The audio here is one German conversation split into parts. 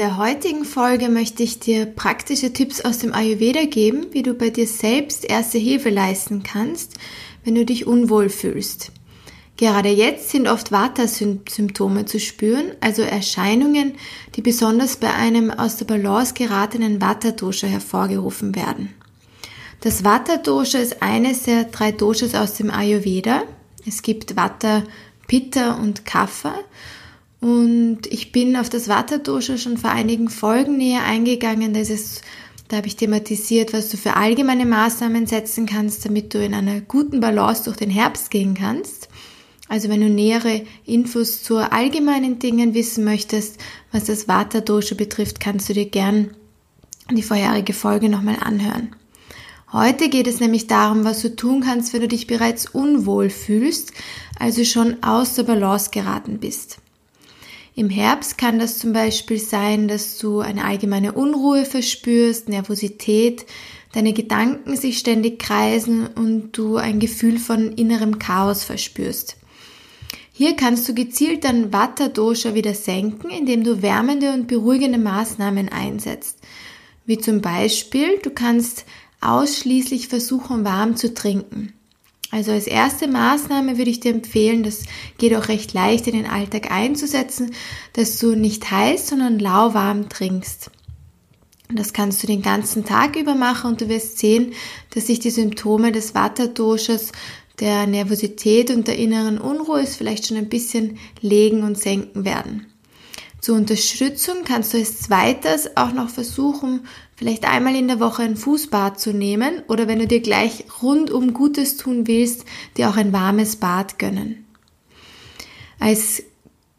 Der heutigen Folge möchte ich dir praktische Tipps aus dem Ayurveda geben, wie du bei dir selbst erste Hilfe leisten kannst, wenn du dich unwohl fühlst. Gerade jetzt sind oft Vata-Symptome zu spüren, also Erscheinungen, die besonders bei einem aus der Balance geratenen Vata-Dosha hervorgerufen werden. Das Vata-Dosha ist eines der drei Doshas aus dem Ayurveda. Es gibt Vata, Pitta und Kapha und ich bin auf das Vata-Dosha schon vor einigen Folgen näher eingegangen. Da, es, da habe ich thematisiert, was du für allgemeine Maßnahmen setzen kannst, damit du in einer guten Balance durch den Herbst gehen kannst. Also wenn du nähere Infos zu allgemeinen Dingen wissen möchtest, was das Vata-Dosha betrifft, kannst du dir gern die vorherige Folge nochmal anhören. Heute geht es nämlich darum, was du tun kannst, wenn du dich bereits unwohl fühlst, also schon aus der Balance geraten bist. Im Herbst kann das zum Beispiel sein, dass du eine allgemeine Unruhe verspürst, Nervosität, deine Gedanken sich ständig kreisen und du ein Gefühl von innerem Chaos verspürst. Hier kannst du gezielt dein Vata Dosha wieder senken, indem du wärmende und beruhigende Maßnahmen einsetzt. Wie zum Beispiel, du kannst ausschließlich versuchen, warm zu trinken. Also als erste Maßnahme würde ich dir empfehlen, das geht auch recht leicht in den Alltag einzusetzen, dass du nicht heiß, sondern lauwarm trinkst. das kannst du den ganzen Tag über machen und du wirst sehen, dass sich die Symptome des Vata-Doshas, der Nervosität und der inneren Unruhe vielleicht schon ein bisschen legen und senken werden. Zur Unterstützung kannst du als zweites auch noch versuchen, vielleicht einmal in der Woche ein Fußbad zu nehmen oder wenn du dir gleich rundum Gutes tun willst, dir auch ein warmes Bad gönnen. Als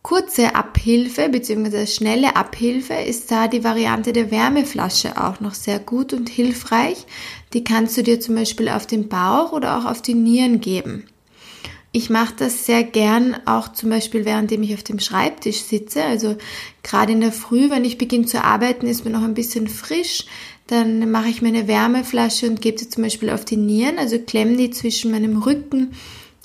kurze Abhilfe bzw. schnelle Abhilfe ist da die Variante der Wärmeflasche auch noch sehr gut und hilfreich. Die kannst du dir zum Beispiel auf den Bauch oder auch auf die Nieren geben. Ich mache das sehr gern auch zum Beispiel währenddem ich auf dem Schreibtisch sitze. Also gerade in der Früh, wenn ich beginne zu arbeiten, ist mir noch ein bisschen frisch. Dann mache ich mir eine Wärmeflasche und gebe sie zum Beispiel auf die Nieren, also klemme die zwischen meinem Rücken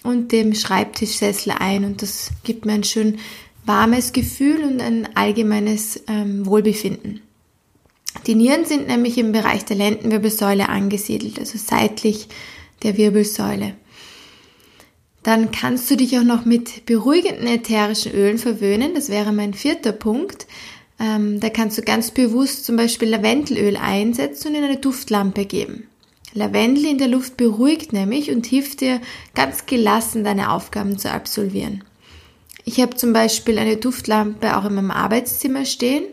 und dem Schreibtischsessel ein. Und das gibt mir ein schön warmes Gefühl und ein allgemeines ähm, Wohlbefinden. Die Nieren sind nämlich im Bereich der Lendenwirbelsäule angesiedelt, also seitlich der Wirbelsäule. Dann kannst du dich auch noch mit beruhigenden ätherischen Ölen verwöhnen. Das wäre mein vierter Punkt. Ähm, da kannst du ganz bewusst zum Beispiel Lavendelöl einsetzen und in eine Duftlampe geben. Lavendel in der Luft beruhigt nämlich und hilft dir ganz gelassen deine Aufgaben zu absolvieren. Ich habe zum Beispiel eine Duftlampe auch in meinem Arbeitszimmer stehen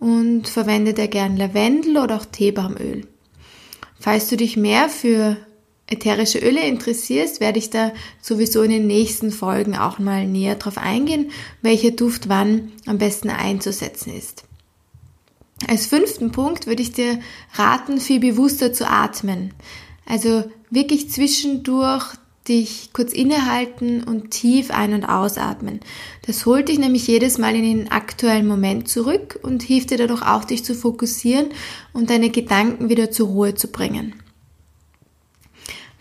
und verwende da gern Lavendel oder auch Teebaumöl. Falls du dich mehr für ätherische Öle interessierst, werde ich da sowieso in den nächsten Folgen auch mal näher drauf eingehen, welcher Duft wann am besten einzusetzen ist. Als fünften Punkt würde ich dir raten, viel bewusster zu atmen. Also wirklich zwischendurch dich kurz innehalten und tief ein- und ausatmen. Das holt dich nämlich jedes Mal in den aktuellen Moment zurück und hilft dir dadurch auch, dich zu fokussieren und deine Gedanken wieder zur Ruhe zu bringen.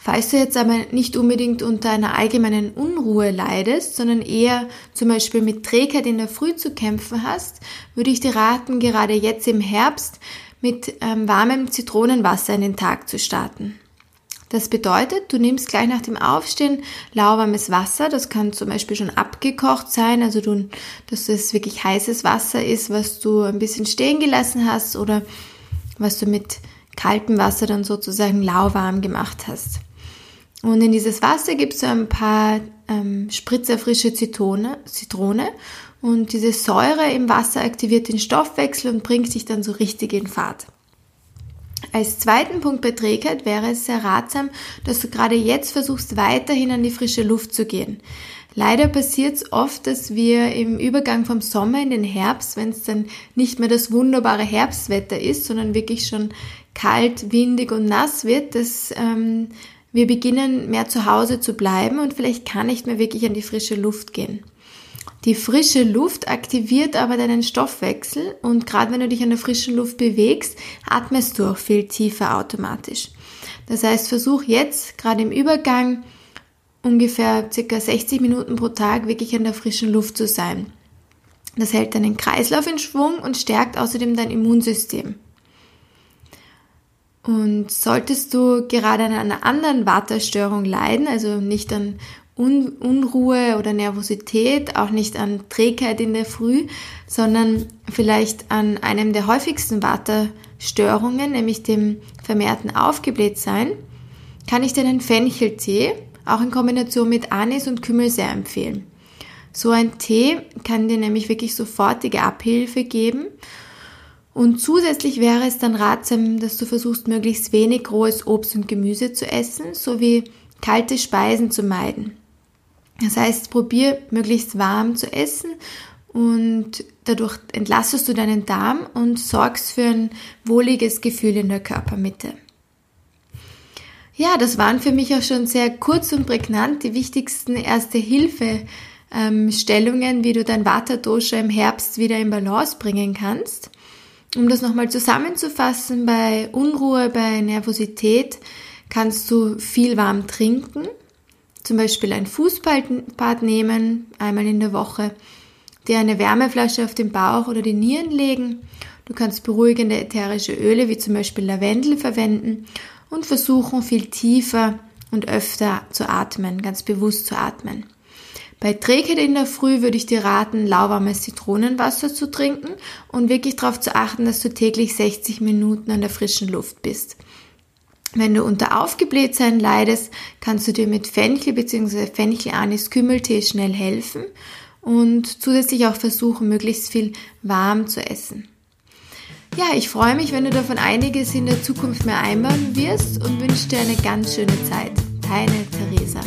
Falls du jetzt aber nicht unbedingt unter einer allgemeinen Unruhe leidest, sondern eher zum Beispiel mit Trägheit in der Früh zu kämpfen hast, würde ich dir raten, gerade jetzt im Herbst mit ähm, warmem Zitronenwasser in den Tag zu starten. Das bedeutet, du nimmst gleich nach dem Aufstehen lauwarmes Wasser. Das kann zum Beispiel schon abgekocht sein, also du, dass es wirklich heißes Wasser ist, was du ein bisschen stehen gelassen hast oder was du mit kaltem Wasser dann sozusagen lauwarm gemacht hast. Und in dieses Wasser gibst du ein paar ähm, Spritzer frische Zitrone, Zitrone und diese Säure im Wasser aktiviert den Stoffwechsel und bringt dich dann so richtig in Fahrt. Als zweiten Punkt bei Trägheit wäre es sehr ratsam, dass du gerade jetzt versuchst, weiterhin an die frische Luft zu gehen. Leider passiert es oft, dass wir im Übergang vom Sommer in den Herbst, wenn es dann nicht mehr das wunderbare Herbstwetter ist, sondern wirklich schon kalt, windig und nass wird, dass ähm, wir beginnen mehr zu Hause zu bleiben und vielleicht kann nicht mehr wirklich an die frische Luft gehen. Die frische Luft aktiviert aber deinen Stoffwechsel und gerade wenn du dich an der frischen Luft bewegst, atmest du auch viel tiefer automatisch. Das heißt, versuch jetzt gerade im Übergang ungefähr circa 60 Minuten pro Tag wirklich an der frischen Luft zu sein. Das hält deinen Kreislauf in Schwung und stärkt außerdem dein Immunsystem. Und solltest du gerade an einer anderen Waterstörung leiden, also nicht an Un Unruhe oder Nervosität, auch nicht an Trägheit in der Früh, sondern vielleicht an einem der häufigsten Waterstörungen, nämlich dem vermehrten Aufgeblähtsein, kann ich dir einen Fencheltee auch in Kombination mit Anis und Kümmel sehr empfehlen. So ein Tee kann dir nämlich wirklich sofortige Abhilfe geben. Und zusätzlich wäre es dann ratsam, dass du versuchst, möglichst wenig rohes Obst und Gemüse zu essen, sowie kalte Speisen zu meiden. Das heißt, probier möglichst warm zu essen und dadurch entlastest du deinen Darm und sorgst für ein wohliges Gefühl in der Körpermitte. Ja, das waren für mich auch schon sehr kurz und prägnant die wichtigsten Erste-Hilfe- ähm, wie du dein Vata-Dosha im Herbst wieder in Balance bringen kannst. Um das nochmal zusammenzufassen, bei Unruhe, bei Nervosität kannst du viel warm trinken, zum Beispiel ein Fußbad nehmen, einmal in der Woche, dir eine Wärmeflasche auf den Bauch oder die Nieren legen. Du kannst beruhigende ätherische Öle wie zum Beispiel Lavendel verwenden und versuchen viel tiefer und öfter zu atmen, ganz bewusst zu atmen. Bei Trägheit in der Früh würde ich dir raten, lauwarmes Zitronenwasser zu trinken und wirklich darauf zu achten, dass du täglich 60 Minuten an der frischen Luft bist. Wenn du unter Aufgeblähtsein leidest, kannst du dir mit Fenchel bzw. Fenchel-Anis-Kümmeltee schnell helfen und zusätzlich auch versuchen, möglichst viel warm zu essen. Ja, ich freue mich, wenn du davon einiges in der Zukunft mehr einbauen wirst und wünsche dir eine ganz schöne Zeit. Deine Theresa.